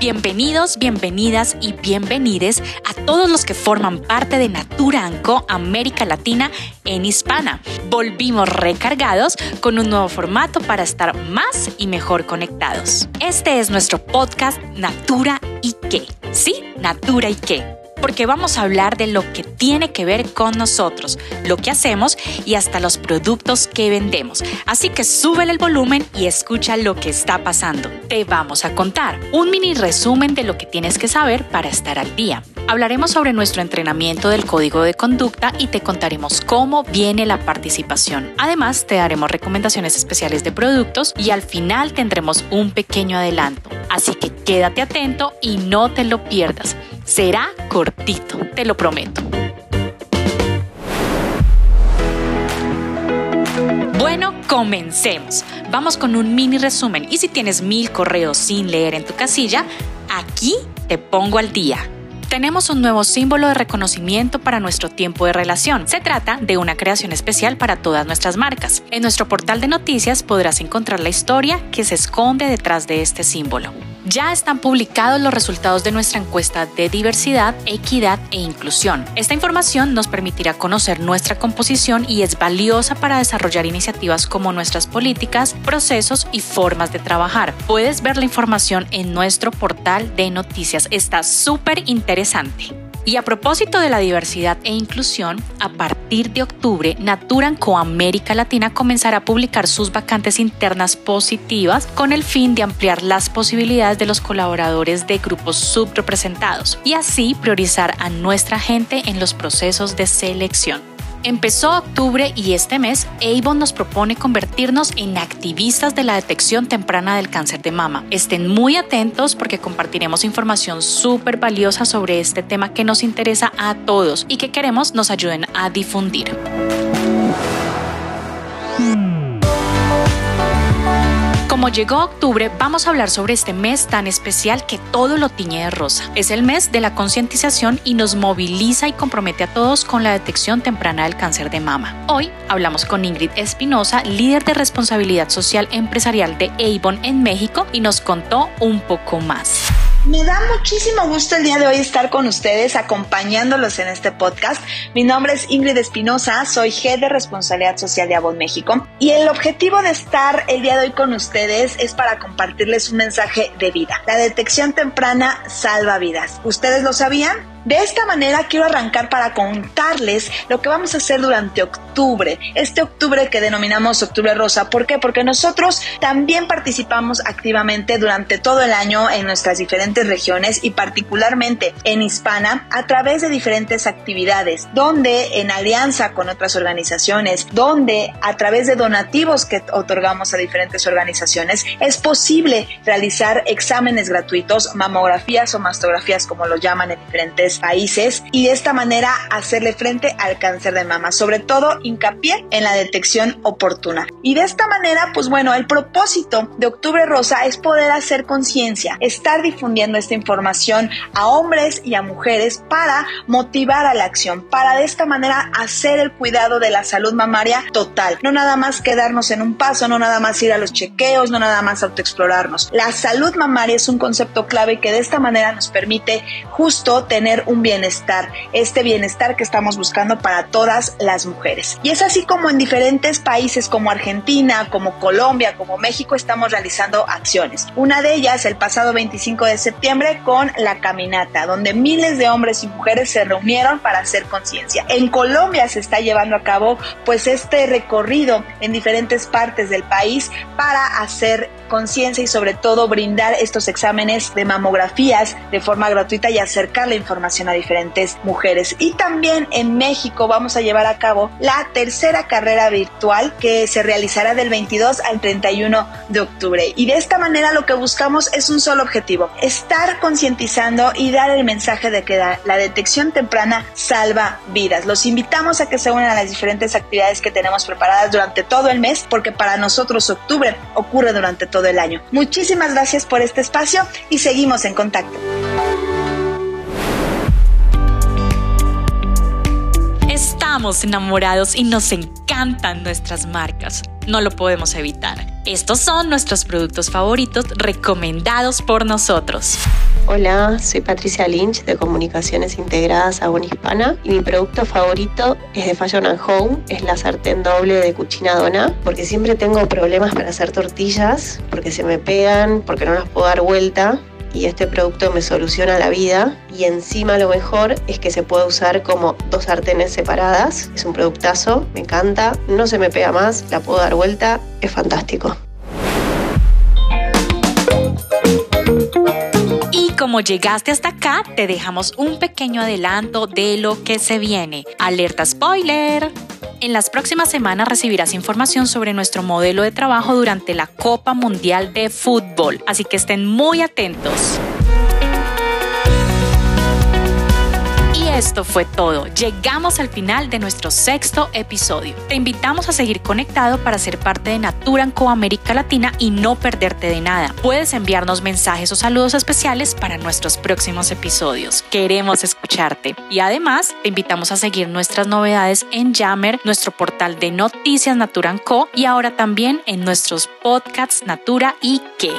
Bienvenidos, bienvenidas y bienvenides a todos los que forman parte de Natura Co América Latina en Hispana. Volvimos recargados con un nuevo formato para estar más y mejor conectados. Este es nuestro podcast Natura y qué. Sí, Natura y qué porque vamos a hablar de lo que tiene que ver con nosotros, lo que hacemos y hasta los productos que vendemos. Así que sube el volumen y escucha lo que está pasando. Te vamos a contar un mini resumen de lo que tienes que saber para estar al día. Hablaremos sobre nuestro entrenamiento del código de conducta y te contaremos cómo viene la participación. Además, te daremos recomendaciones especiales de productos y al final tendremos un pequeño adelanto. Así que quédate atento y no te lo pierdas. Será cortito, te lo prometo. Bueno, comencemos. Vamos con un mini resumen y si tienes mil correos sin leer en tu casilla, aquí te pongo al día tenemos un nuevo símbolo de reconocimiento para nuestro tiempo de relación. Se trata de una creación especial para todas nuestras marcas. En nuestro portal de noticias podrás encontrar la historia que se esconde detrás de este símbolo. Ya están publicados los resultados de nuestra encuesta de diversidad, equidad e inclusión. Esta información nos permitirá conocer nuestra composición y es valiosa para desarrollar iniciativas como nuestras políticas, procesos y formas de trabajar. Puedes ver la información en nuestro portal de noticias. Está súper interesante. Y a propósito de la diversidad e inclusión, a partir de octubre, Naturan Co América Latina comenzará a publicar sus vacantes internas positivas con el fin de ampliar las posibilidades de los colaboradores de grupos subrepresentados y así priorizar a nuestra gente en los procesos de selección. Empezó octubre y este mes Avon nos propone convertirnos en activistas de la detección temprana del cáncer de mama. Estén muy atentos porque compartiremos información súper valiosa sobre este tema que nos interesa a todos y que queremos nos ayuden a difundir. Como llegó octubre, vamos a hablar sobre este mes tan especial que todo lo tiñe de rosa. Es el mes de la concientización y nos moviliza y compromete a todos con la detección temprana del cáncer de mama. Hoy hablamos con Ingrid Espinosa, líder de responsabilidad social empresarial de Avon en México, y nos contó un poco más. Me da muchísimo gusto el día de hoy estar con ustedes acompañándolos en este podcast. Mi nombre es Ingrid Espinosa, soy Head de Responsabilidad Social de Avon México y el objetivo de estar el día de hoy con ustedes es para compartirles un mensaje de vida. La detección temprana salva vidas. ¿Ustedes lo sabían? De esta manera quiero arrancar para contarles lo que vamos a hacer durante octubre, este octubre que denominamos octubre rosa. ¿Por qué? Porque nosotros también participamos activamente durante todo el año en nuestras diferentes regiones y particularmente en Hispana a través de diferentes actividades, donde en alianza con otras organizaciones, donde a través de donativos que otorgamos a diferentes organizaciones, es posible realizar exámenes gratuitos, mamografías o mastografías como lo llaman en diferentes países y de esta manera hacerle frente al cáncer de mama, sobre todo hincapié en la detección oportuna. Y de esta manera, pues bueno, el propósito de Octubre Rosa es poder hacer conciencia, estar difundiendo esta información a hombres y a mujeres para motivar a la acción, para de esta manera hacer el cuidado de la salud mamaria total, no nada más quedarnos en un paso, no nada más ir a los chequeos, no nada más autoexplorarnos. La salud mamaria es un concepto clave que de esta manera nos permite justo tener un bienestar, este bienestar que estamos buscando para todas las mujeres. Y es así como en diferentes países como Argentina, como Colombia, como México estamos realizando acciones. Una de ellas el pasado 25 de septiembre con la caminata, donde miles de hombres y mujeres se reunieron para hacer conciencia. En Colombia se está llevando a cabo pues este recorrido en diferentes partes del país para hacer conciencia y sobre todo brindar estos exámenes de mamografías de forma gratuita y acercar la información a diferentes mujeres. Y también en México vamos a llevar a cabo la tercera carrera virtual que se realizará del 22 al 31 de octubre. Y de esta manera lo que buscamos es un solo objetivo, estar concientizando y dar el mensaje de que la, detección temprana salva vidas. Los invitamos a que se unan a las diferentes actividades que tenemos preparadas durante todo el mes porque para nosotros octubre ocurre durante todo todo el año. Muchísimas gracias por este espacio y seguimos en contacto. Estamos enamorados y nos encantan nuestras marcas. No lo podemos evitar. Estos son nuestros productos favoritos recomendados por nosotros. Hola, soy Patricia Lynch de Comunicaciones Integradas Agon Hispana y mi producto favorito es de Fashion and Home, es la sartén doble de Cucina Dona, porque siempre tengo problemas para hacer tortillas, porque se me pegan, porque no las puedo dar vuelta y este producto me soluciona la vida y encima lo mejor es que se puede usar como dos sartenes separadas, es un productazo, me encanta, no se me pega más, la puedo dar vuelta, es fantástico. como llegaste hasta acá, te dejamos un pequeño adelanto de lo que se viene. Alerta spoiler. En las próximas semanas recibirás información sobre nuestro modelo de trabajo durante la Copa Mundial de Fútbol, así que estén muy atentos. Esto fue todo. Llegamos al final de nuestro sexto episodio. Te invitamos a seguir conectado para ser parte de Natura Co América Latina y no perderte de nada. Puedes enviarnos mensajes o saludos especiales para nuestros próximos episodios. Queremos escucharte. Y además, te invitamos a seguir nuestras novedades en Yammer, nuestro portal de noticias Natura Co y ahora también en nuestros podcasts Natura y qué.